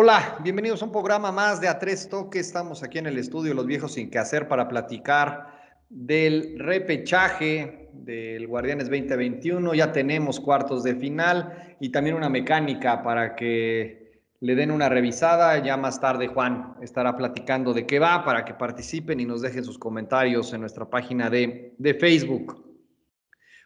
Hola, bienvenidos a un programa más de A Tres Toques. Estamos aquí en el estudio Los Viejos Sin Que Hacer para platicar del repechaje del Guardianes 2021. Ya tenemos cuartos de final y también una mecánica para que le den una revisada. Ya más tarde Juan estará platicando de qué va para que participen y nos dejen sus comentarios en nuestra página de, de Facebook.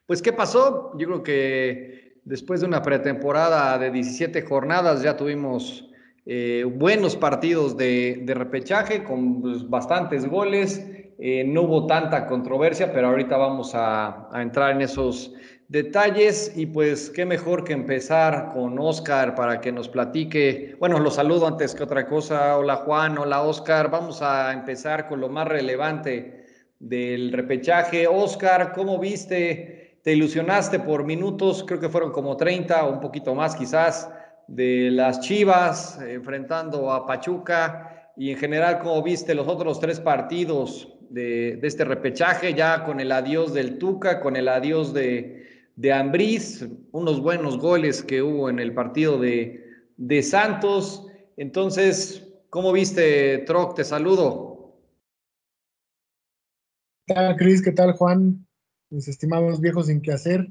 Pues, ¿qué pasó? Yo creo que después de una pretemporada de 17 jornadas ya tuvimos eh, buenos partidos de, repechaje con pues, bastantes goles. Eh, no hubo tanta controversia, pero ahorita vamos a, entrar en esos detalles y pues qué mejor que empezar con Oscar para que nos platique. Bueno, lo saludo antes que otra cosa. Hola Juan, hola Oscar. Vamos a empezar con lo más relevante del repechaje. Oscar, ¿cómo viste? ¿Te ilusionaste por minutos? Creo que fueron como 30 o un poquito más quizás de las Chivas enfrentando a Pachuca y en general, como viste los otros tres partidos de, este repechaje, ya con el adiós del Tuca, con el adiós de, de Ambriz, unos buenos goles que hubo en el partido de, de Santos. Entonces, ¿cómo viste, Troc? Te saludo. ¿Qué tal, Cris? ¿Qué tal, Juan? Mis estimados viejos sin qué hacer.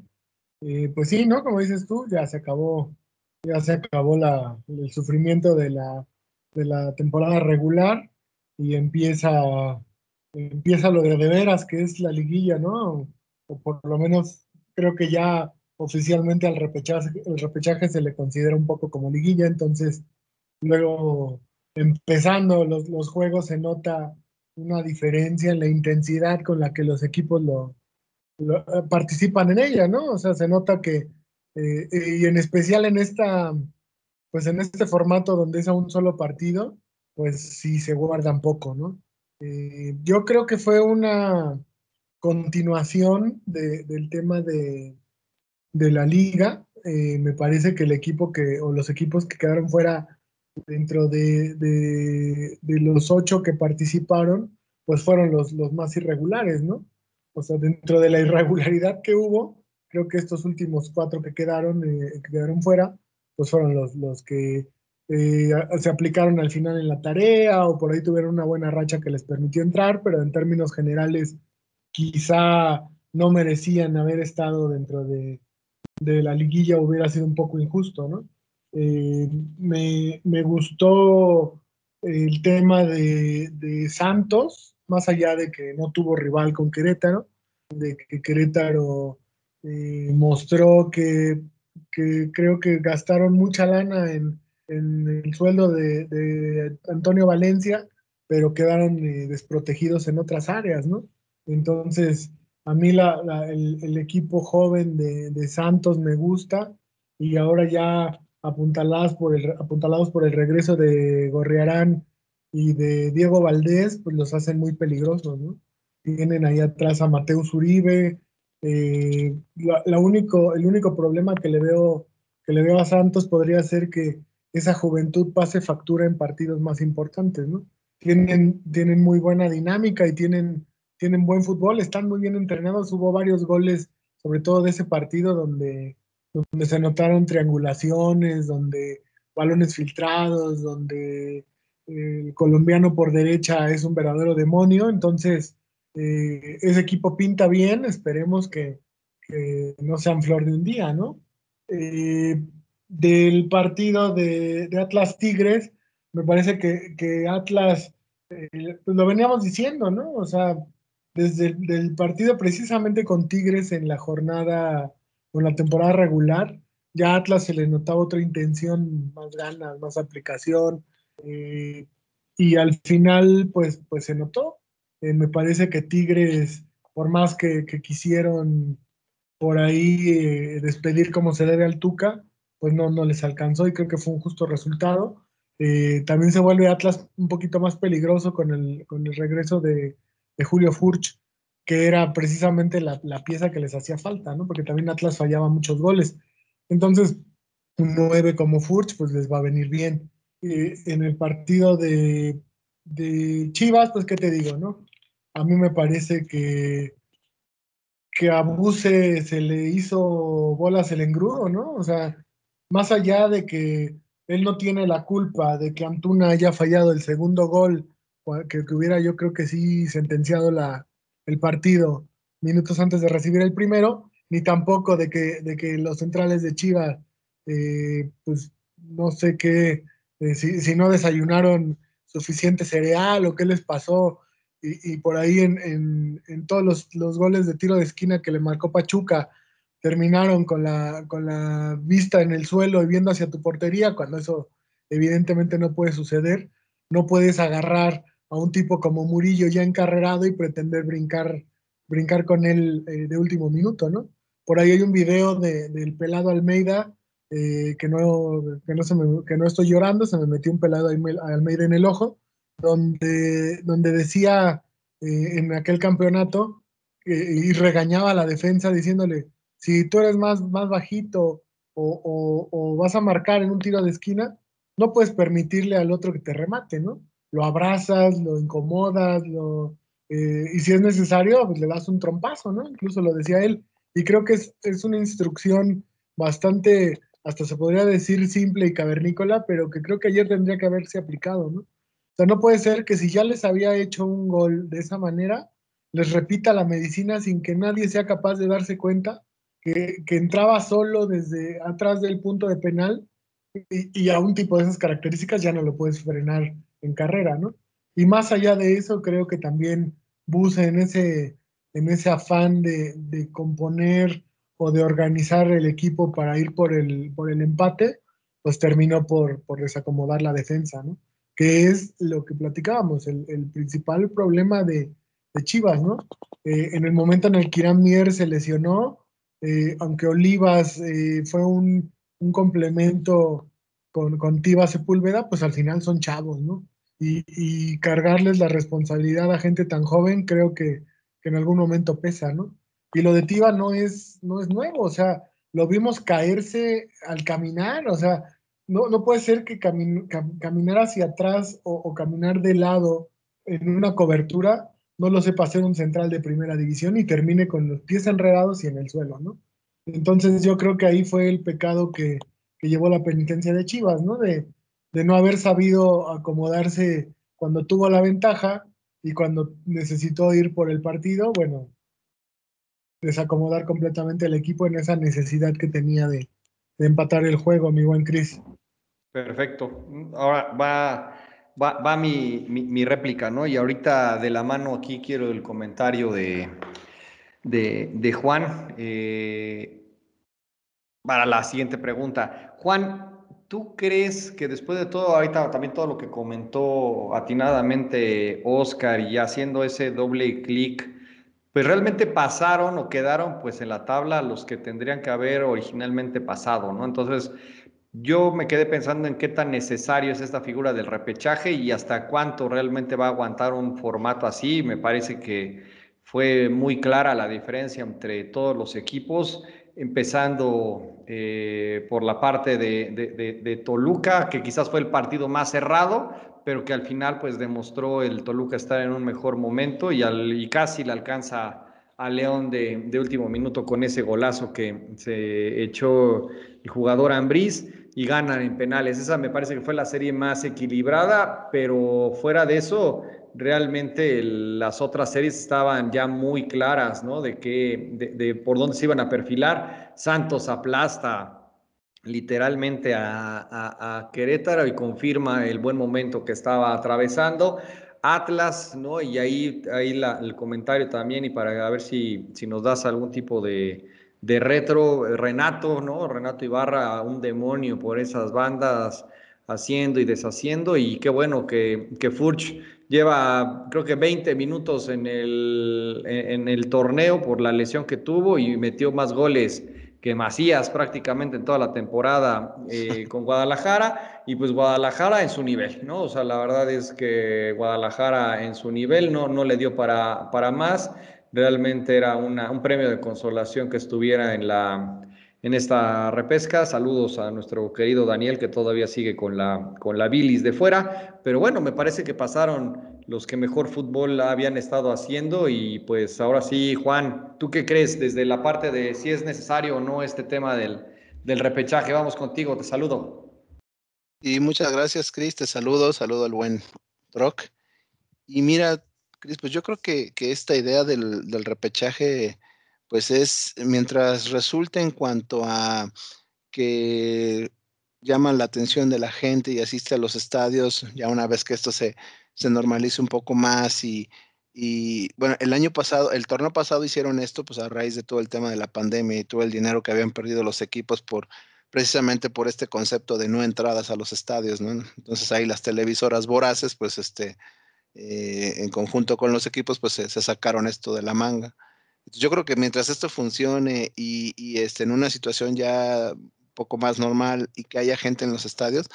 Eh, pues sí, ¿no? Como dices tú, ya se acabó ya se acabó la, el sufrimiento de la, de la temporada regular y empieza, empieza lo de de veras, que es la liguilla, ¿no? O por lo menos creo que ya oficialmente al repechaje, el repechaje se le considera un poco como liguilla, entonces luego empezando los, los juegos se nota una diferencia en la intensidad con la que los equipos lo, lo participan en ella, ¿no? O sea, se nota que eh, y en especial en esta, pues en este formato donde es a un solo partido, pues sí se guardan poco, ¿no? Eh, yo creo que fue una continuación del tema de, de la liga. Eh, me parece que el equipo que, o los equipos que quedaron fuera dentro de, de, de, los ocho que participaron, pues fueron los, los más irregulares, ¿no? O sea, dentro de la irregularidad que hubo, creo que estos últimos cuatro que quedaron, eh, quedaron fuera, pues fueron los, los que eh, se aplicaron al final en la tarea o por ahí tuvieron una buena racha que les permitió entrar, pero en términos generales quizá no merecían haber estado dentro de, de la liguilla, hubiera sido un poco injusto, ¿no? Eh, me, me, gustó el tema de, de, Santos, más allá de que no tuvo rival con Querétaro, de que Querétaro eh, mostró que, creo que gastaron mucha lana en, el sueldo de, Antonio Valencia, pero quedaron eh, desprotegidos en otras áreas, ¿no? Entonces, a mí el, equipo joven de, Santos me gusta y ahora ya apuntalados por el, apuntalados por el regreso de Gorriarán y de Diego Valdés, pues los hacen muy peligrosos, ¿no? Tienen ahí atrás a Mateus Uribe, eh, único, el único problema que le, veo, que le veo a Santos podría ser que esa juventud pase factura en partidos más importantes, ¿no? Tienen, tienen muy buena dinámica y tienen, tienen buen fútbol, están muy bien entrenados. Hubo varios goles, sobre todo de ese partido, donde, donde se notaron triangulaciones, donde balones filtrados, donde el colombiano por derecha es un verdadero demonio. Entonces, eh, ese equipo pinta bien, esperemos que, no sean flor de un día, ¿no? Eh, del partido de, Atlas Tigres, me parece que, Atlas, eh, pues lo veníamos diciendo, ¿no? O sea, desde el partido precisamente con Tigres en la jornada, con la temporada regular, ya a Atlas se le notaba otra intención, más ganas, más aplicación, y al final, pues, pues se notó, eh, me parece que Tigres, por más que, quisieron por ahí eh, despedir como se debe al Tuca, pues no, no les alcanzó y creo que fue un justo resultado. Eh, también se vuelve Atlas un poquito más peligroso con el, con el regreso de, Julio Furch, que era precisamente la, pieza que les hacía falta, ¿no? Porque también Atlas fallaba muchos goles. Entonces, un 9 como Furch, pues les va a venir bien. en el partido de, de Chivas, pues, ¿qué te digo, no? A mí me parece que, que a Buse se le hizo bolas el engrudo, ¿no? O sea, más allá de que él no tiene la culpa de que Antuna haya fallado el segundo gol, que, hubiera yo creo que sí sentenciado la, el partido minutos antes de recibir el primero, ni tampoco de que, de que los centrales de Chivas, eh, pues no sé qué, eh, si, no desayunaron suficiente cereal o qué les pasó, y, por ahí en, todos los, los, goles de tiro de esquina que le marcó Pachuca, terminaron con la, con la vista en el suelo y viendo hacia tu portería, cuando eso evidentemente no puede suceder, no puedes agarrar a un tipo como Murillo ya encarrerado y pretender brincar, brincar con él eh, de último minuto, ¿no? Por ahí hay un video del pelado Almeida, eh, que, no, que, no se que no estoy llorando, se me metió un pelado Almeida en el ojo, donde, donde decía eh, en aquel campeonato y regañaba a la defensa diciéndole, si tú eres más, más bajito o, o, vas a marcar en un tiro de esquina, no puedes permitirle al otro que te remate, ¿no? Lo abrazas, lo incomodas, lo, eh, y si es necesario, pues le das un trompazo, ¿no? Incluso lo decía él. Y creo que es, es una instrucción bastante, hasta se podría decir simple y cavernícola, pero que creo que ayer tendría que haberse aplicado, ¿no? O sea, no puede ser que si ya les había hecho un gol de esa manera, les repita la medicina sin que nadie sea capaz de darse cuenta que, entraba solo desde atrás del punto de penal y, a un tipo de esas características ya no lo puedes frenar en carrera, ¿no? Y más allá de eso, creo que también Buse en ese, en ese afán de, componer o de organizar el equipo para ir por el, por el empate, pues terminó por, por desacomodar la defensa, ¿no? Que es lo que platicábamos, el, principal problema de, Chivas, ¿no? Eh, en el momento en el que Irán Mier se lesionó, eh, aunque Olivas eh, fue un, complemento con, con Tiva Sepúlveda, pues al final son chavos, ¿no? Y, cargarles la responsabilidad a gente tan joven creo que, en algún momento pesa, ¿no? Y lo de Tiva no es, no es nuevo, o sea, lo vimos caerse al caminar, o sea, no, no puede ser que caminar hacia atrás o, caminar de lado en una cobertura no lo sepa hacer un central de primera división y termine con los pies enredados y en el suelo, ¿no? Entonces yo creo que ahí fue el pecado que, llevó la penitencia de Chivas, ¿no? De, no haber sabido acomodarse cuando tuvo la ventaja y cuando necesitó ir por el partido, bueno, desacomodar completamente el equipo en esa necesidad que tenía de, de empatar el juego, mi buen Cris. Perfecto. Ahora va va, mi, réplica, ¿no? Y ahorita de la mano aquí quiero el comentario de, de, Juan eh, para la siguiente pregunta. Juan, ¿tú crees que después de todo, ahorita también todo lo que comentó atinadamente Oscar y haciendo ese doble clic, pues realmente pasaron o quedaron pues en la tabla los que tendrían que haber originalmente pasado, ¿no? Entonces, yo me quedé pensando en qué tan necesario es esta figura del repechaje y hasta cuánto realmente va a aguantar un formato así. Me parece que fue muy clara la diferencia entre todos los equipos, empezando eh, por la parte de, Toluca, que quizás fue el partido más cerrado, pero que al final pues demostró el Toluca estar en un mejor momento y, y casi le alcanza a León de, último minuto con ese golazo que se echó el jugador Ambriz y ganan en penales. Esa me parece que fue la serie más equilibrada, pero fuera de eso, realmente las otras series estaban ya muy claras, ¿no? De, que, de, por dónde se iban a perfilar. Santos aplasta literalmente a, Querétaro y confirma el buen momento que estaba atravesando. Atlas, ¿no? Y ahí, ahí el comentario también, y para ver si, si nos das algún tipo de, de retro, eh, Renato, ¿no? Renato Ibarra, un demonio por esas bandas haciendo y deshaciendo y qué bueno que, que Furch lleva creo que 20 minutos en el, en el torneo por la lesión que tuvo y metió más goles que Macías prácticamente en toda la temporada eh, con Guadalajara y pues Guadalajara en su nivel, ¿no? O sea, la verdad es que Guadalajara en su nivel no, no le dio para, para más Realmente era un premio de consolación que estuviera en, la, en esta repesca. Saludos a nuestro querido Daniel que todavía sigue con la, con la bilis de fuera. Pero bueno, me parece que pasaron los que mejor fútbol habían estado haciendo y pues ahora sí, Juan, ¿tú qué crees desde la parte de si es necesario o no este tema del, del repechaje? Vamos contigo, te saludo. Y muchas gracias, Cris. Te saludo, saludo al buen Troc. Y mira, Cris, pues yo creo que, esta idea del, del, repechaje, pues es, mientras resulta en cuanto a que llaman la atención de la gente y asiste a los estadios, ya una vez que esto se, se normalice un poco más y, y bueno, el año pasado, el torneo pasado hicieron esto, pues a raíz de todo el tema de la pandemia y todo el dinero que habían perdido los equipos por precisamente por este concepto de no entradas a los estadios, ¿no? Entonces ahí las televisoras voraces, pues este, eh, en conjunto con los equipos, pues se, sacaron esto de la manga. Yo creo que mientras esto funcione y, y este, en una situación ya poco más normal y que haya gente en los estadios,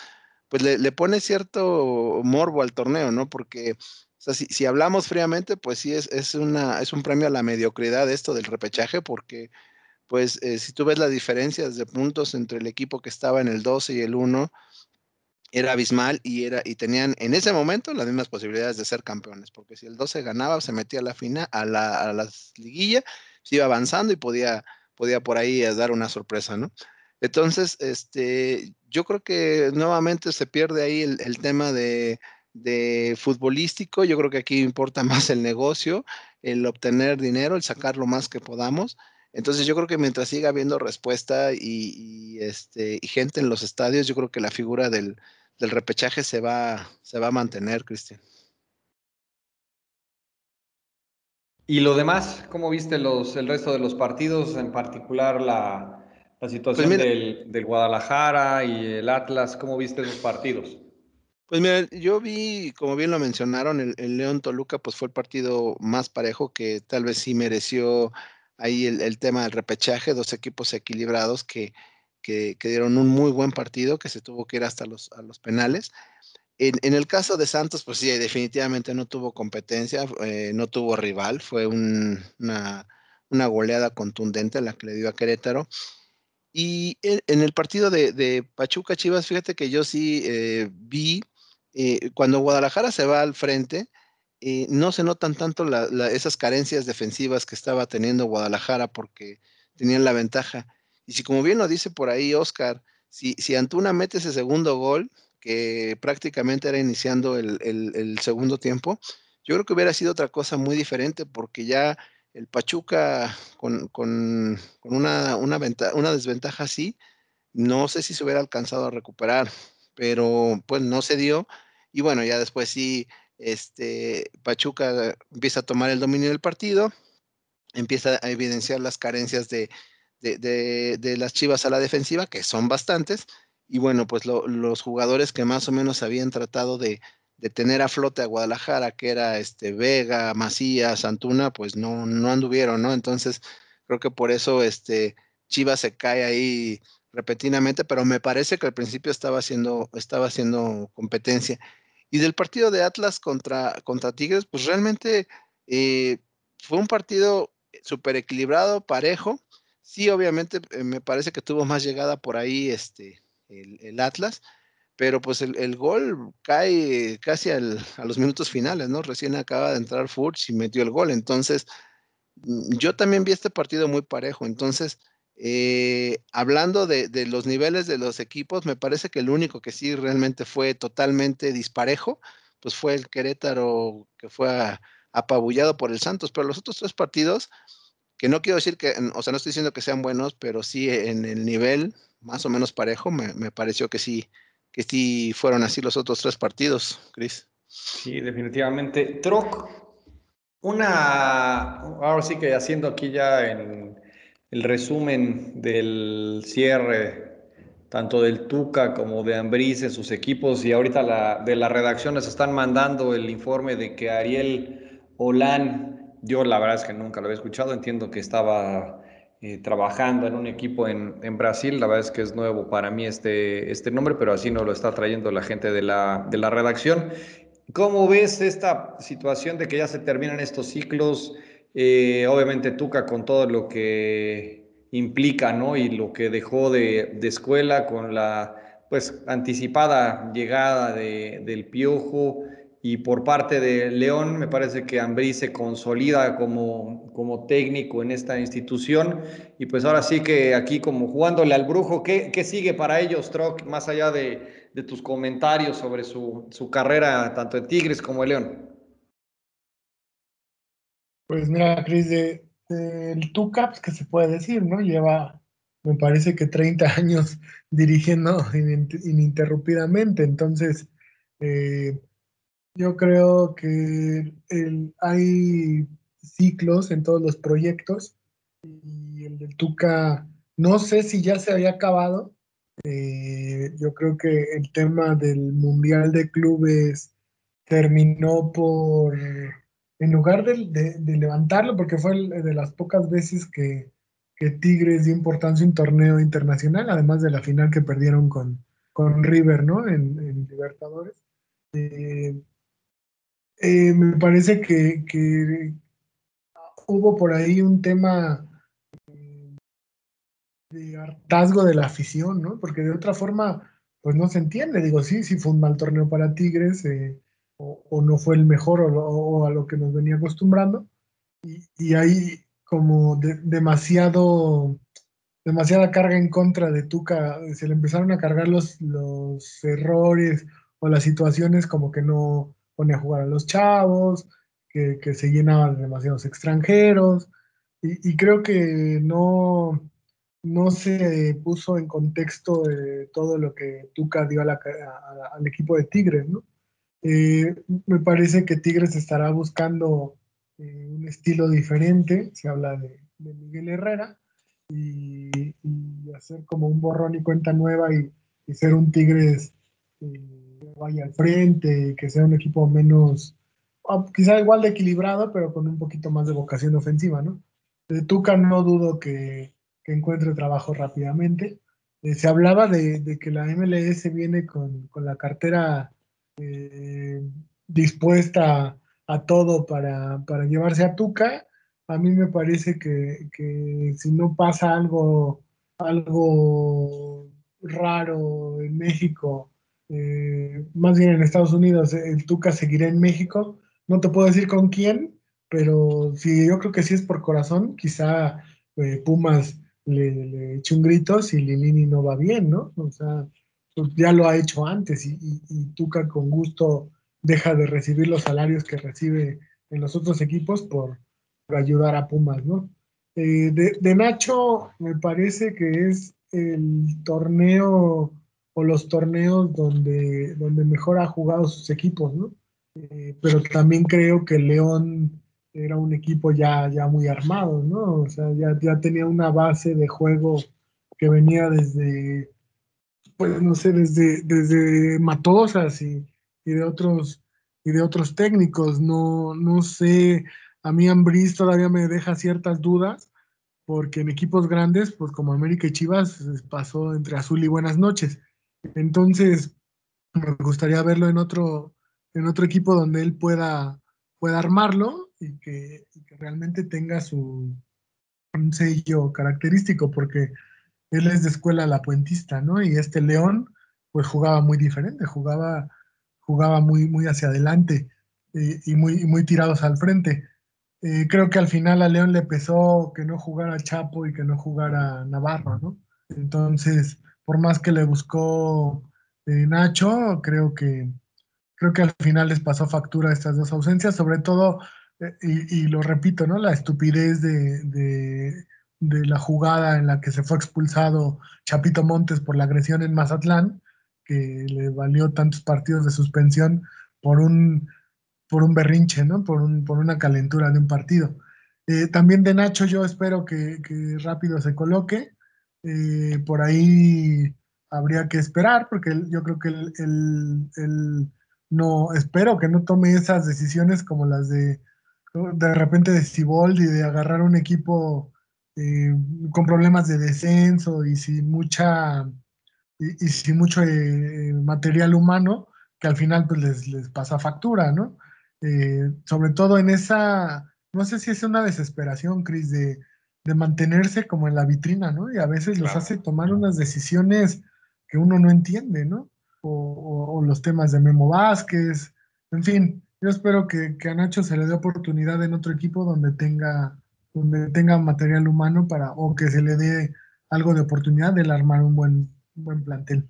pues le, pone cierto morbo al torneo, ¿no? Porque si, hablamos fríamente, pues sí es, es, una, es un premio a la mediocridad esto del repechaje, porque pues eh, si tú ves las diferencias de puntos entre el equipo que estaba en el 12 y el 1, era abismal y, era, y tenían en ese momento las mismas posibilidades de ser campeones, porque si el 12 ganaba, se metía a la final, a la, a la liguilla, se iba avanzando y podía, podía por ahí eh, dar una sorpresa, ¿no? Entonces, este, yo creo que nuevamente se pierde ahí el tema de, de futbolístico, yo creo que aquí importa más el negocio, el obtener dinero, el sacar lo más que podamos. Entonces yo creo que mientras siga habiendo respuesta y, este, y gente en los estadios, yo creo que la figura del, repechaje se va, se va a mantener, Cristian. ¿Y lo demás? ¿Cómo viste los, el resto de los partidos, en particular la, pues situación del, del Guadalajara y el Atlas? ¿Cómo viste esos partidos? Pues mira, yo vi, como bien lo mencionaron, el, León Toluca, pues fue el partido más parejo que tal vez sí mereció ahí el, tema del repechaje, dos equipos equilibrados que, que, dieron un muy buen partido, que se tuvo que ir hasta los, penales. En, el caso de Santos, pues sí, definitivamente no tuvo competencia, eh, no tuvo rival, fue una, goleada contundente la que le dio a Querétaro. Y en, el partido de, Pachuca Chivas, fíjate que yo sí eh, vi eh, cuando Guadalajara se va al frente, no se notan tanto esas carencias defensivas que estaba teniendo Guadalajara porque tenían la ventaja. Y si como bien lo dice por ahí Oscar, si, si Antuna mete ese segundo gol, que prácticamente era iniciando el, segundo tiempo, yo creo que hubiera sido otra cosa muy diferente porque ya el Pachuca con, una, una, una desventaja así, no sé si se hubiera alcanzado a recuperar, pero pues no se dio. Y bueno, ya después sí, este, Pachuca empieza a tomar el dominio del partido, empieza a evidenciar las carencias de, las Chivas a la defensiva, que son bastantes, y bueno, pues los jugadores que más o menos habían tratado de, tener a flote a Guadalajara, que era este Vega, Macías, Antuna, pues no, no anduvieron, ¿no? Entonces, creo que por eso este Chivas se cae ahí repentinamente, pero me parece que al principio estaba haciendo, estaba haciendo competencia. Y del partido de Atlas contra, contra Tigres, pues realmente eh, fue un partido súper equilibrado, parejo. Sí, obviamente eh, me parece que tuvo más llegada por ahí este, el, Atlas, pero pues el, gol cae casi a los minutos finales, ¿no? Recién acaba de entrar Furch y metió el gol. Entonces, mm, yo también vi este partido muy parejo. Entonces, eh, hablando de, los niveles de los equipos, me parece que el único que sí realmente fue totalmente disparejo, pues fue el Querétaro que fue apabullado por el Santos, pero los otros tres partidos, que no quiero decir que, o sea, no estoy diciendo que sean buenos, pero sí en el nivel más o menos parejo, me, pareció que sí, que sí fueron así los otros tres partidos, Cris. Sí, definitivamente. Troc, una, ahora sí que haciendo aquí ya en el resumen del cierre tanto del Tuca como de Ambriz en sus equipos y ahorita la, de las redacciones están mandando el informe de que Ariel Olán, yo la verdad es que nunca lo había escuchado, entiendo que estaba eh, trabajando en un equipo en, Brasil, la verdad es que es nuevo para mí este, este nombre, pero así no lo está trayendo la gente de la, de la redacción. ¿Cómo ves esta situación de que ya se terminan estos ciclos? Eh, obviamente Tuca con todo lo que implica, ¿no? Y lo que dejó de, escuela con la pues anticipada llegada de, del Piojo Y por parte de León, me parece que Ambrí se consolida como, como técnico en esta institución. Y pues ahora sí que aquí como jugándole al brujo, ¿qué, qué sigue para ellos, Troc, más allá de, de tus comentarios sobre su, su, carrera tanto en Tigres como en León? Pues mira, Cris, de, el TUCAPS, que se puede decir, ¿no? Lleva, me parece que 30 años dirigiendo ininterrumpidamente. Entonces, eh, yo creo que hay ciclos en todos los proyectos y el del Tuca, no sé si ya se había acabado. Eh, yo creo que el tema del Mundial de Clubes terminó por, en lugar de, levantarlo, porque fue de las pocas veces que, Tigres dio importancia a un torneo internacional, además de la final que perdieron con, con River, ¿no? En, Libertadores. Eh, eh, me parece que, hubo por ahí un tema de hartazgo de la afición, ¿no? Porque de otra forma, pues no se entiende. Digo, sí, sí fue un mal torneo para Tigres, eh, o, no fue el mejor, o, a lo que nos venía acostumbrando. Y, y hay como demasiado, demasiada carga en contra de Tuca. Se le empezaron a cargar los, los errores o las situaciones como que no, pone a jugar a los chavos, que, se llenaban demasiados extranjeros, y, creo que no, no se puso en contexto de todo lo que Tuca dio al equipo de Tigres, ¿no? Eh, me parece que Tigres estará buscando eh, un estilo diferente, se habla de, Miguel Herrera, y, hacer como un borrón y cuenta nueva y, ser un Tigres eh, vaya al frente, que sea un equipo menos, ah, quizá igual de equilibrado, pero con un poquito más de vocación ofensiva, ¿no? De Tuca no dudo que, encuentre trabajo rápidamente. Eh, se hablaba de, que la MLS viene con, la cartera eh, dispuesta a, todo para, llevarse a Tuca. A mí me parece que, que si no pasa algo, algo raro en México eh, más bien en Estados Unidos, el Tuca seguirá en México. No te puedo decir con quién, pero sí, yo creo que sí es por corazón. Quizá eh, Pumas le, le eche un grito si Lilini no va bien, ¿no? O sea, pues ya lo ha hecho antes y, Tuca con gusto deja de recibir los salarios que recibe en los otros equipos por, ayudar a Pumas, ¿no? Eh, de Nacho me parece que es el torneo o los torneos donde, donde mejor ha jugado sus equipos, ¿no? Eh, pero también creo que León era un equipo ya, ya muy armado, ¿no? O sea, ya, ya tenía una base de juego que venía desde, pues no sé, desde, desde Matosas y, y de otros y de otros técnicos. No, no sé, a mí Ambris todavía me deja ciertas dudas, porque en equipos grandes, pues como América y Chivas, pasó entre azul y buenas noches. Entonces, me gustaría verlo en otro, en otro equipo donde él pueda, pueda armarlo y que, realmente tenga su sello característico, porque él es de escuela la puentista, ¿no? Y este León, pues jugaba muy diferente, jugaba, jugaba muy, muy hacia adelante y, muy, muy tirados al frente. Eh, creo que al final a León le pesó que no jugara Chapo y que no jugara Navarro, ¿no? Entonces, por más que le buscó eh, Nacho, creo que, creo que al final les pasó factura estas dos ausencias, sobre todo, eh, y, lo repito, ¿no? La estupidez de, la jugada en la que se fue expulsado Chapito Montes por la agresión en Mazatlán, que le valió tantos partidos de suspensión por un, por un berrinche, ¿no? Por, un, por una calentura de un partido. Eh, también de Nacho yo espero que rápido se coloque. Eh, por ahí habría que esperar, porque yo creo que él, no, espero que no tome esas decisiones como las de de repente de Cibold y de agarrar un equipo eh, con problemas de descenso y sin mucha y, sin mucho eh, material humano que al final pues les, les pasa factura, ¿no? sobre todo en esa, no sé si es una desesperación, Cris, de, de mantenerse como en la vitrina, ¿no? Y a veces los hace tomar unas decisiones que uno no entiende, ¿no? O, los temas de Memo Vázquez, en fin, yo espero que, a Nacho se le dé oportunidad en otro equipo donde tenga, donde tenga material humano para, o que se le dé algo de oportunidad de armar un buen, un buen plantel.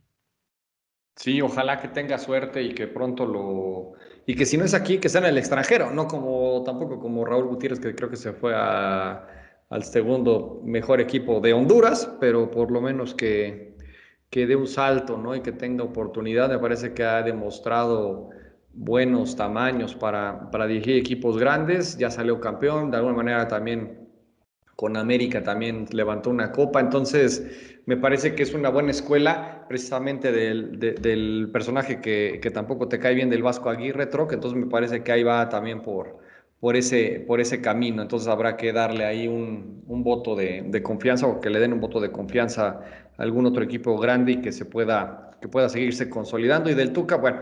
Sí, ojalá que tenga suerte y que pronto lo... Y que si no es aquí, que sea en el extranjero, no como tampoco como Raúl Gutiérrez, que creo que se fue al segundo mejor equipo de Honduras, pero por lo menos que, que dé un salto, ¿no? Y que tenga oportunidad. Me parece que ha demostrado buenos tamaños para, para dirigir equipos grandes. Ya salió campeón, de alguna manera también con América también levantó una copa. Entonces, me parece que es una buena escuela precisamente del, del personaje que, que, tampoco te cae bien del Vasco Aguirre, Troc. Entonces, me parece que ahí va también por, por, ese, por ese camino. Entonces, habrá que darle ahí un, un voto de, de, confianza o que le den un voto de confianza a algún otro equipo grande y que se pueda, que pueda seguirse consolidando. Y del Tuca, bueno.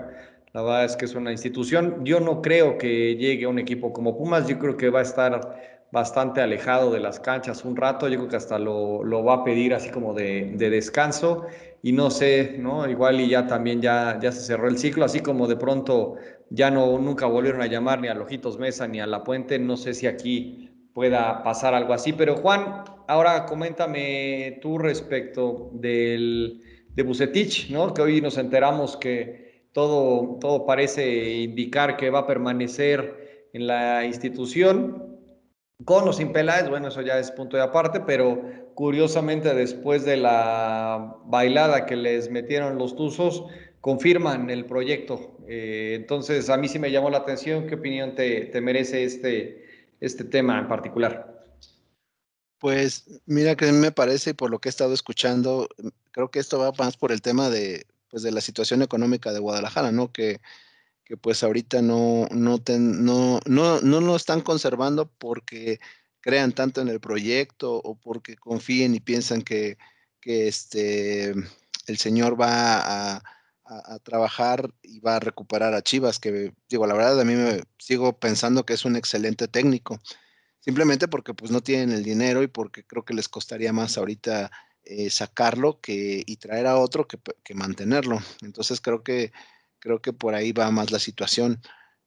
La verdad es que es una institución. Yo no creo que llegue a un equipo como Pumas. Yo creo que va a estar bastante alejado de las canchas un rato, yo creo que hasta lo, lo va a pedir así como de, de, descanso y no sé, ¿no? Igual y ya también ya, ya se cerró el ciclo, así como de pronto ya no, nunca volvieron a llamar ni a Lojitos Mesa ni a La Puente, no sé si aquí pueda pasar algo así, pero Juan, ahora coméntame tú respecto del, de Bucetich, ¿no? Que hoy nos enteramos que todo, todo parece indicar que va a permanecer en la institución. Con los sin bueno, eso ya es punto de aparte, pero curiosamente después de la bailada que les metieron los Tuzos, confirman el proyecto. Eh, entonces, a mí sí me llamó la atención. ¿Qué opinión te, te merece este, este tema en particular? Pues mira que me parece, y por lo que he estado escuchando, creo que esto va más por el tema de, pues, de la situación económica de Guadalajara, ¿no? Que que pues ahorita no, no, no, no, no lo están conservando porque crean tanto en el proyecto o porque confíen y piensan que, que este, el señor va a, a, trabajar y va a recuperar a Chivas, que digo, la verdad a mí me sigo pensando que es un excelente técnico, simplemente porque pues no tienen el dinero y porque creo que les costaría más ahorita eh, sacarlo que, y traer a otro que, que mantenerlo. Entonces creo que Creo que por ahí va más la situación.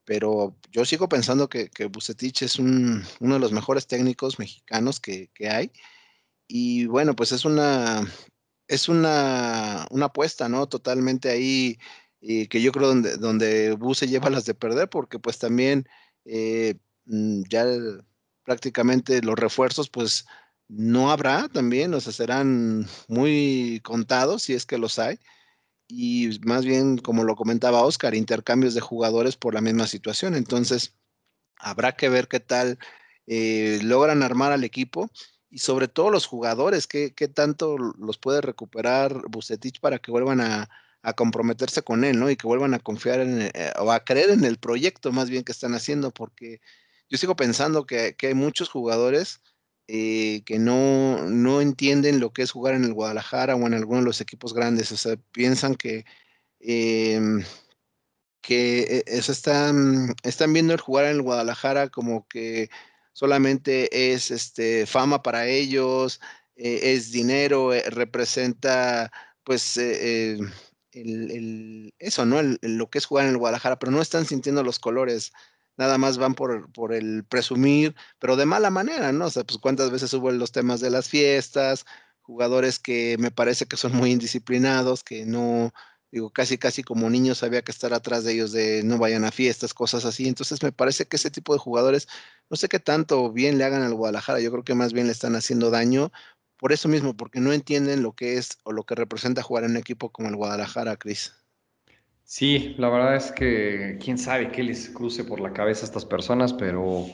Pero yo sigo pensando que, que Bucetich es un, uno de los mejores técnicos mexicanos que, hay. Y bueno, pues es una, es una, una apuesta, ¿no? Totalmente ahí, eh, que yo creo donde, donde Buse lleva las de perder, porque pues también eh, mm, ya prácticamente los refuerzos, pues no habrá también, o sea, serán muy contados si es que los hay y más bien, como lo comentaba Oscar, intercambios de jugadores por la misma situación. Entonces, habrá que ver qué tal eh, logran armar al equipo y sobre todo los jugadores, qué, qué tanto los puede recuperar Bucetich para que vuelvan a, comprometerse con él, ¿no? Y que vuelvan a confiar en, eh, o a creer en el proyecto más bien que están haciendo, porque yo sigo pensando que, que hay muchos jugadores eh, que no, no, entienden lo que es jugar en el Guadalajara o en alguno de los equipos grandes. O sea, piensan que, eh, que eh, eso están, están viendo el jugar en el Guadalajara como que solamente es este, fama para ellos, eh, es dinero, eh, representa pues el, el, eso, ¿no? El, lo que es jugar en el Guadalajara, pero no están sintiendo los colores nada más van por, por el presumir, pero de mala manera, ¿no? O sea, pues cuántas veces hubo los temas de las fiestas, jugadores que me parece que son muy indisciplinados, que no, digo, casi, casi como niños había que estar atrás de ellos de no vayan a fiestas, cosas así. Entonces me parece que ese tipo de jugadores, no sé qué tanto bien le hagan al Guadalajara, yo creo que más bien le están haciendo daño por eso mismo, porque no entienden lo que es o lo que representa jugar en un equipo como el Guadalajara, Cris. Sí, la verdad es que quién sabe qué les cruce por la cabeza a estas personas, pero,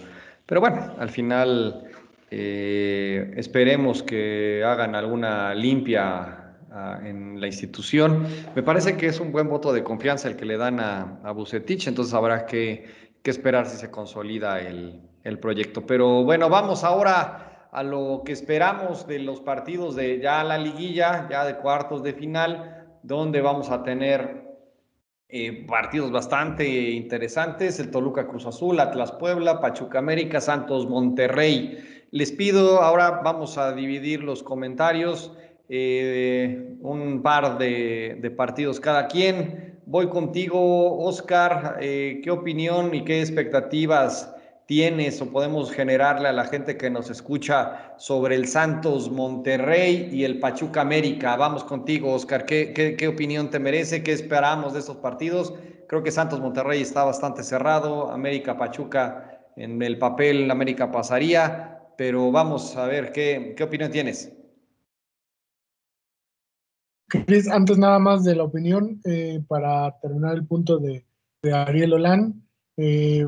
pero bueno, al final eh, esperemos que hagan alguna limpia ah, en la institución. Me parece que es un buen voto de confianza el que le dan a, a Bucetich, entonces habrá que, que, esperar si se consolida el, el proyecto. Pero bueno, vamos ahora a lo que esperamos de los partidos de ya la liguilla, ya de cuartos de final, donde vamos a tener eh, partidos bastante interesantes, el Toluca Cruz Azul, Atlas Puebla, Pachuca América, Santos Monterrey. Les pido, ahora vamos a dividir los comentarios, eh, un par de, partidos cada quien. voy contigo, Oscar. Eh, ¿Qué opinión y qué expectativas tienes o podemos generarle a la gente que nos escucha sobre el Santos Monterrey y el Pachuca América? Vamos contigo, Oscar. ¿Qué, qué, opinión te merece? ¿Qué esperamos de estos partidos? Creo que Santos Monterrey está bastante cerrado. América Pachuca en el papel, América pasaría. Pero vamos a ver, ¿qué, qué opinión tienes? Cris, antes nada más de la opinión, eh, para terminar el punto de, Ariel Olan, eh,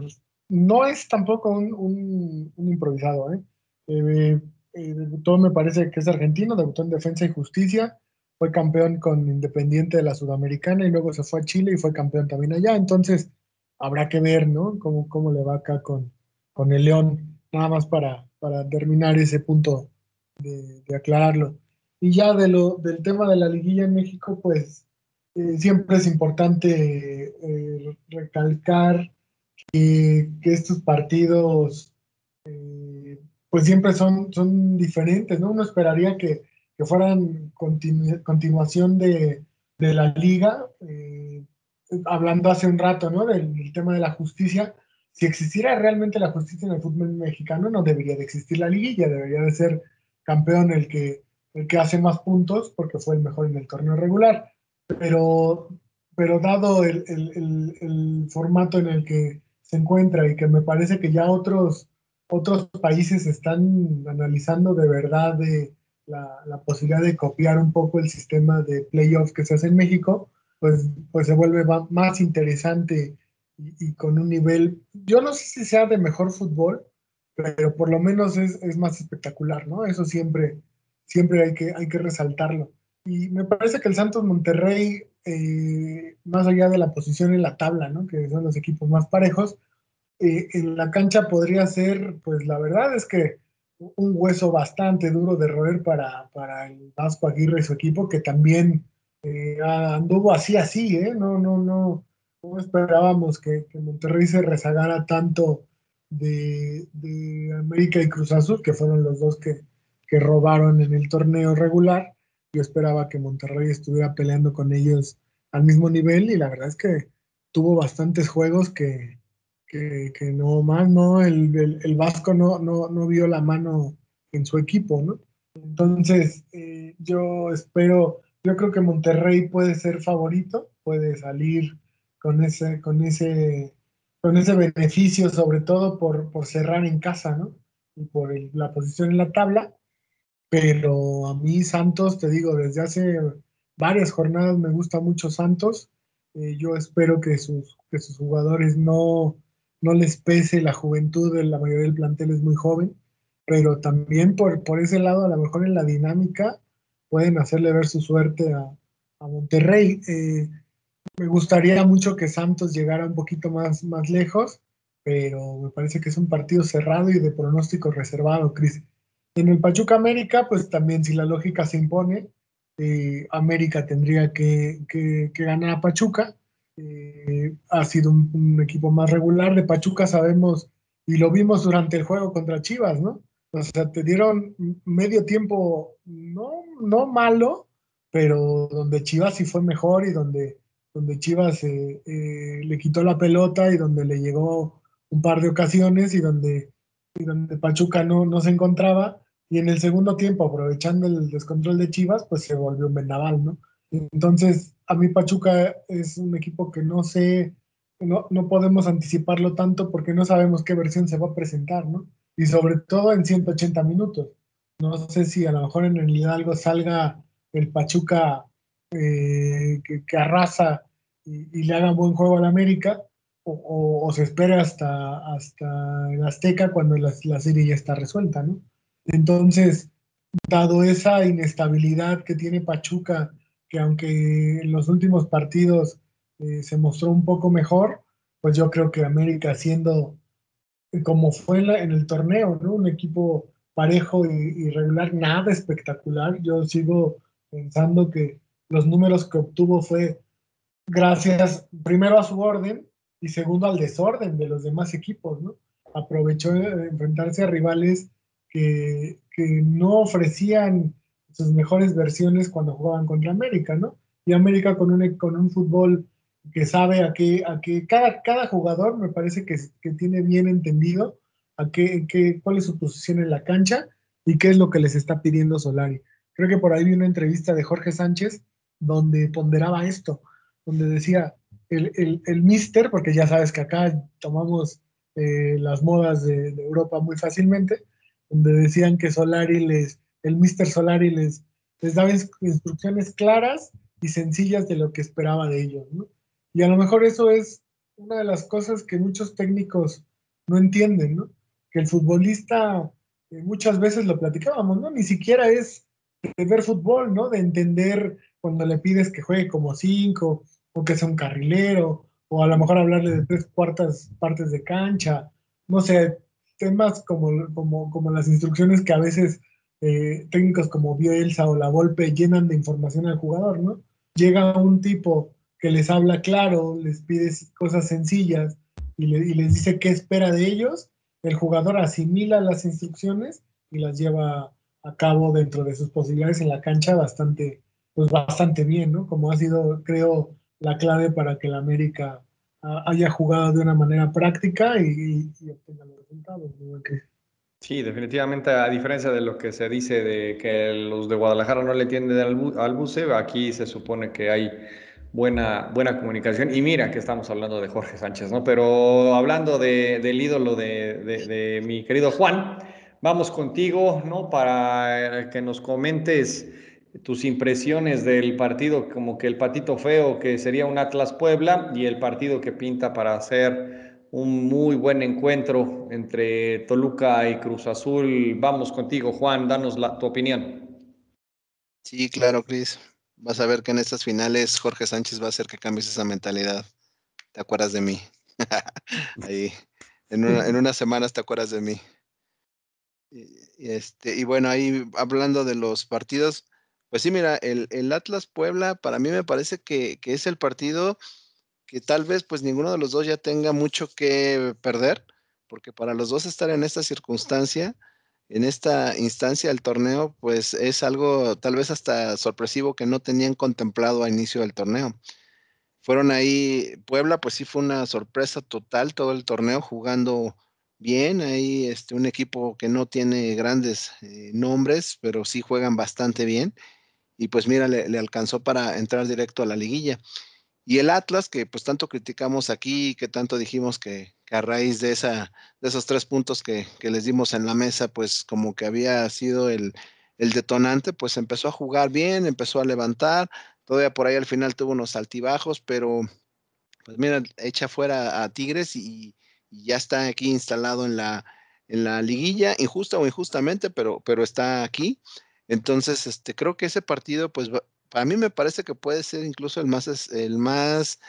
no es tampoco un, improvisado. ¿eh? Eh, eh, debutó, me parece que es argentino, debutó en Defensa y Justicia, fue campeón con Independiente de la Sudamericana y luego se fue a Chile y fue campeón también allá. Entonces, habrá que ver, ¿no? Cómo, cómo le va acá con, con el León, nada más para, para terminar ese punto de, aclararlo. Y ya de lo, del tema de la liguilla en México, pues siempre es importante recalcar que, estos partidos eh, pues siempre son, son diferentes, ¿no? Uno esperaría que, fueran continuación de, la liga, eh, hablando hace un rato, ¿no? Del, tema de la justicia. Si existiera realmente la justicia en el fútbol mexicano, no debería de existir la liguilla, debería de ser campeón el que, el que hace más puntos porque fue el mejor en el torneo regular. Pero, pero dado el formato en el que se encuentra y que me parece que ya otros, otros países están analizando de verdad la, la, posibilidad de copiar un poco el sistema de playoffs que se hace en México, pues, pues se vuelve más interesante y, con un nivel, yo no sé si sea de mejor fútbol, pero por lo menos es, es más espectacular, ¿no? Eso siempre, siempre hay que, hay que resaltarlo. Y me parece que el Santos Monterrey eh, más allá de la posición en la tabla, ¿no? que son los equipos más parejos, eh, en la cancha podría ser, pues la verdad es que un hueso bastante duro de roer para, para el Vasco Aguirre y su equipo, que también eh, anduvo así, así, ¿eh? No, no, no, no esperábamos que, Monterrey se rezagara tanto de, de, América y Cruz Azul, que fueron los dos que, que robaron en el torneo regular yo esperaba que Monterrey estuviera peleando con ellos al mismo nivel y la verdad es que tuvo bastantes juegos que, que, no más, ¿no? El, el, Vasco no, no, no, vio la mano en su equipo, ¿no? Entonces, eh, yo espero, yo creo que Monterrey puede ser favorito, puede salir con ese, con ese, con ese beneficio, sobre todo por, por cerrar en casa, ¿no? Y por la posición en la tabla pero a mí Santos, te digo, desde hace varias jornadas me gusta mucho Santos. Eh, yo espero que sus, que sus jugadores no, no les pese la juventud, de la mayoría del plantel es muy joven, pero también por, por ese lado, a lo mejor en la dinámica, pueden hacerle ver su suerte a, a Monterrey. Eh, me gustaría mucho que Santos llegara un poquito más, más lejos, pero me parece que es un partido cerrado y de pronóstico reservado, Cris. En el Pachuca América, pues también si la lógica se impone, eh, América tendría que, ganar a Pachuca. Eh, ha sido un, equipo más regular. De Pachuca sabemos, y lo vimos durante el juego contra Chivas, ¿no? O sea, te dieron medio tiempo, no, no malo, pero donde Chivas sí fue mejor y donde, donde Chivas eh, le quitó la pelota y donde le llegó un par de ocasiones y donde, y donde Pachuca no, no se encontraba y en el segundo tiempo, aprovechando el descontrol de Chivas, pues se volvió un vendaval, ¿no? Entonces, a mí Pachuca es un equipo que no sé, no, no podemos anticiparlo tanto porque no sabemos qué versión se va a presentar, ¿no? Y sobre todo en 180 minutos. No sé si a lo mejor en el Hidalgo salga el Pachuca eh, que, arrasa y, le haga buen juego al América, o, se espera hasta, hasta el Azteca cuando la, la serie ya está resuelta, ¿no? Entonces, dado esa inestabilidad que tiene Pachuca, que aunque en los últimos partidos eh, se mostró un poco mejor, pues yo creo que América siendo como fue en, el torneo, ¿no? Un equipo parejo y, regular, nada espectacular. Yo sigo pensando que los números que obtuvo fue gracias primero a su orden y segundo al desorden de los demás equipos, ¿no? Aprovechó de enfrentarse a rivales que, no ofrecían sus mejores versiones cuando jugaban contra América, ¿no? Y América con un, con un fútbol que sabe a qué, a qué cada, cada jugador me parece que, que tiene bien entendido a qué, qué, cuál es su posición en la cancha y qué es lo que les está pidiendo Solari. Creo que por ahí vi una entrevista de Jorge Sánchez donde ponderaba esto, donde decía el, el, el mister, porque ya sabes que acá tomamos eh, las modas de, de, Europa muy fácilmente, donde decían que Solari les, el mister Solari les, les daba instrucciones claras y sencillas de lo que esperaba de ellos. Y a lo mejor eso es una de las cosas que muchos técnicos no entienden, ¿no? Que el futbolista, eh, muchas veces lo platicábamos, ¿no? Ni siquiera es de ver fútbol, ¿no? De entender cuando le pides que juegue como cinco, o que sea un carrilero, o a lo mejor hablarle de tres cuartas partes de cancha, no sé, temas como, como, como las instrucciones que a veces eh, técnicos como Bielsa o La Volpe llenan de información al jugador, ¿no? Llega un tipo que les habla claro, les pide cosas sencillas y, le, y les dice qué espera de ellos, el jugador asimila las instrucciones y las lleva a cabo dentro de sus posibilidades en la cancha bastante, pues bastante bien, ¿no? Como ha sido, creo, la clave para que la América haya jugado de una manera práctica y, y obtenga los resultados. ¿no? Sí, definitivamente, a diferencia de lo que se dice de que los de Guadalajara no le entienden al, al buce, aquí se supone que hay buena, buena comunicación. Y mira que estamos hablando de Jorge Sánchez, ¿no? Pero hablando de, del ídolo de, de, de, mi querido Juan, vamos contigo, ¿no? Para que nos comentes tus impresiones del partido, como que el patito feo que sería un Atlas Puebla y el partido que pinta para hacer un muy buen encuentro entre Toluca y Cruz Azul. Vamos contigo, Juan, danos la, tu opinión. Sí, claro, Cris. Vas a ver que en estas finales Jorge Sánchez va a hacer que cambies esa mentalidad. ¿Te acuerdas de mí? Ahí, en, una, en unas semanas te acuerdas de mí. Y, este, y bueno, ahí hablando de los partidos, pues sí, mira, el, Atlas Puebla para mí me parece que, que, es el partido que tal vez pues ninguno de los dos ya tenga mucho que perder, porque para los dos estar en esta circunstancia, en esta instancia del torneo, pues es algo tal vez hasta sorpresivo que no tenían contemplado a inicio del torneo. Fueron ahí, Puebla, pues sí fue una sorpresa total todo el torneo, jugando bien, ahí este, un equipo que no tiene grandes eh, nombres, pero sí juegan bastante bien. Y pues mira, le, alcanzó para entrar directo a la liguilla. Y el Atlas, que pues tanto criticamos aquí, que tanto dijimos que, que a raíz de, esa, de esos tres puntos que, que, les dimos en la mesa, pues como que había sido el, el, detonante, pues empezó a jugar bien, empezó a levantar, todavía por ahí al final tuvo unos altibajos, pero pues mira, echa fuera a Tigres y, y ya está aquí instalado en la, en la liguilla, injusta o injustamente, pero, pero está aquí. Entonces, este, creo que ese partido, pues para mí me parece que puede ser incluso el más, el más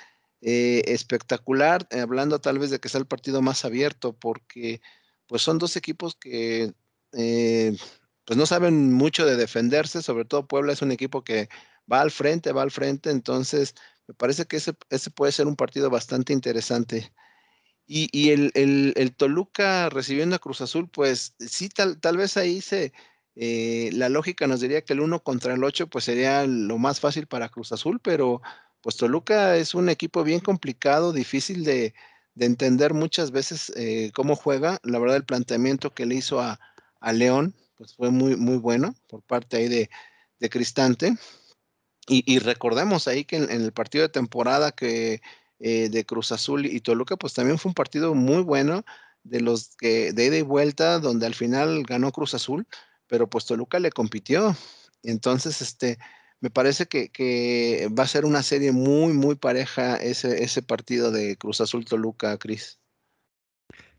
eh, espectacular, eh, hablando tal vez de que sea el partido más abierto, porque pues son dos equipos que eh, pues no saben mucho de defenderse, sobre todo Puebla es un equipo que va al frente, va al frente, entonces me parece que ese, ese puede ser un partido bastante interesante. Y, y el, el, el, Toluca recibiendo a Cruz Azul, pues sí, tal, tal vez ahí se, eh, la lógica nos diría que el 1 contra el 8 pues sería lo más fácil para Cruz Azul, pero pues Toluca es un equipo bien complicado, difícil de, de entender muchas veces eh, cómo juega. La verdad el planteamiento que le hizo a, a León pues fue muy, muy bueno por parte ahí de, de Cristante. Y, y, recordemos ahí que en, en, el partido de temporada que eh, de Cruz Azul y Toluca pues también fue un partido muy bueno de los que de ida y vuelta donde al final ganó Cruz Azul pero pues Toluca le compitió. Entonces, este, me parece que, va a ser una serie muy, muy pareja ese, ese partido de Cruz Azul Toluca, Cris.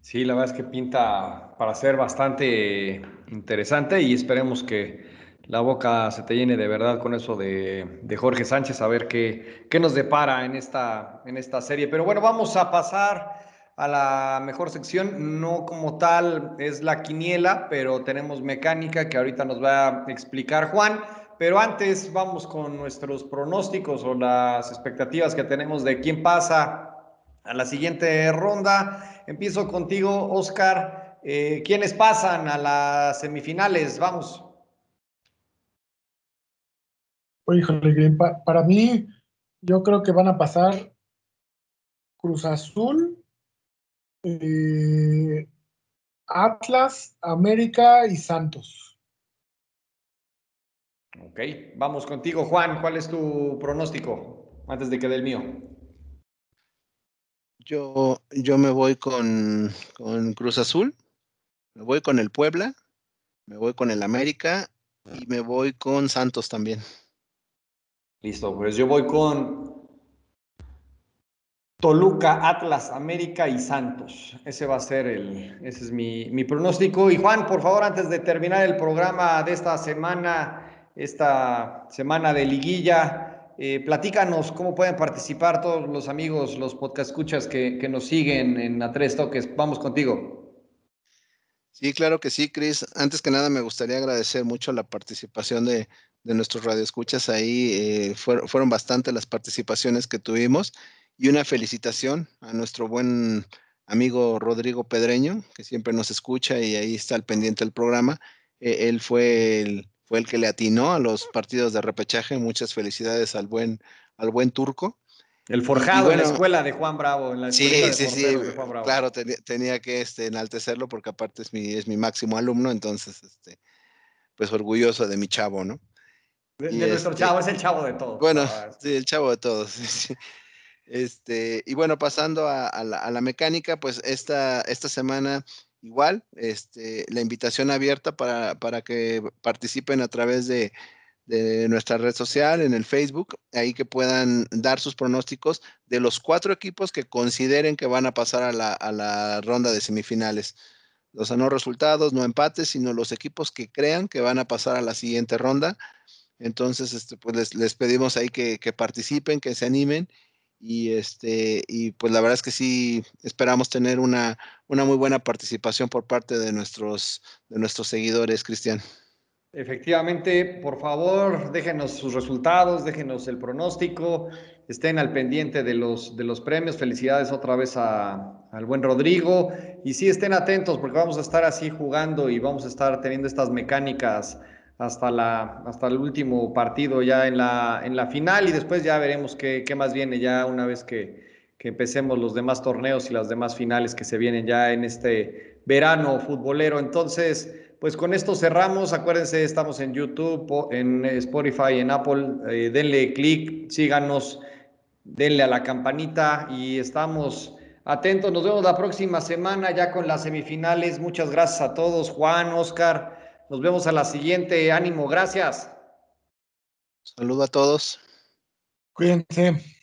Sí, la verdad es que pinta para ser bastante interesante y esperemos que la boca se te llene de verdad con eso de, de Jorge Sánchez, a ver qué, qué nos depara en esta, en esta serie. Pero bueno, vamos a pasar a la mejor sección. No como tal es la quiniela, pero tenemos mecánica que ahorita nos va a explicar Juan. Pero antes vamos con nuestros pronósticos o las expectativas que tenemos de quién pasa a la siguiente ronda. Empiezo contigo, Oscar. Eh, ¿Quiénes pasan a las semifinales? Vamos. Híjole, para mí, yo creo que van a pasar Cruz Azul, eh, Atlas, América y Santos. Ok, vamos contigo, Juan. ¿Cuál es tu pronóstico antes de que dé el mío? Yo, yo me voy con, con Cruz Azul, me voy con el Puebla, me voy con el América y me voy con Santos también. Listo, pues yo voy con Toluca, Atlas, América y Santos. Ese va a ser el, ese es mi, mi, pronóstico. Y Juan, por favor, antes de terminar el programa de esta semana, esta semana de liguilla, eh, platícanos cómo pueden participar todos los amigos, los podcast escuchas que, que nos siguen en A Tres Toques. Vamos contigo. Sí, claro que sí, Cris. Antes que nada, me gustaría agradecer mucho la participación de, de nuestros radioescuchas. Ahí eh, fueron, fueron bastante las participaciones que tuvimos y una felicitación a nuestro buen amigo Rodrigo Pedreño, que siempre nos escucha y ahí está al pendiente del programa. Eh, él fue el, fue el que le atinó a los partidos de repechaje. Muchas felicidades al buen, al buen turco. El forjado bueno, en la escuela de Juan Bravo. En la sí, sí, sí. Claro, tenía, tenía que este, enaltecerlo porque aparte es mi, es mi máximo alumno, entonces, este, pues orgulloso de mi chavo, ¿no? De, de nuestro este, chavo, es el chavo de todos. Bueno, sí, el chavo de todos. Sí. Este, y bueno, pasando a, la, mecánica, pues esta, esta semana igual, este, la invitación abierta para, para que participen a través de, nuestra red social, en el Facebook, ahí que puedan dar sus pronósticos de los cuatro equipos que consideren que van a pasar a la, ronda de semifinales. O sea, no resultados, no empates, sino los equipos que crean que van a pasar a la siguiente ronda. Entonces, este, pues les, pedimos ahí que participen, que se animen y este y pues la verdad es que sí esperamos tener una, una muy buena participación por parte de nuestros de nuestros seguidores, Cristian. Efectivamente, por favor, déjenos sus resultados, déjenos el pronóstico, estén al pendiente de los, de los premios. Felicidades otra vez a, al buen Rodrigo. Y sí, estén atentos porque vamos a estar así jugando y vamos a estar teniendo estas mecánicas hasta, la, hasta el último partido ya en la, en la final y después ya veremos qué, qué más viene ya una vez que, que, empecemos los demás torneos y las demás finales que se vienen ya en este verano futbolero. Entonces, pues con esto cerramos. Acuérdense, estamos en YouTube, en Spotify, en Apple. Eh, denle clic, síganos, denle a la campanita y estamos atentos. Nos vemos la próxima semana ya con las semifinales. Muchas gracias a todos, Juan, Oscar. Nos vemos a la siguiente. Ánimo, gracias. Saludo a todos. Cuídense.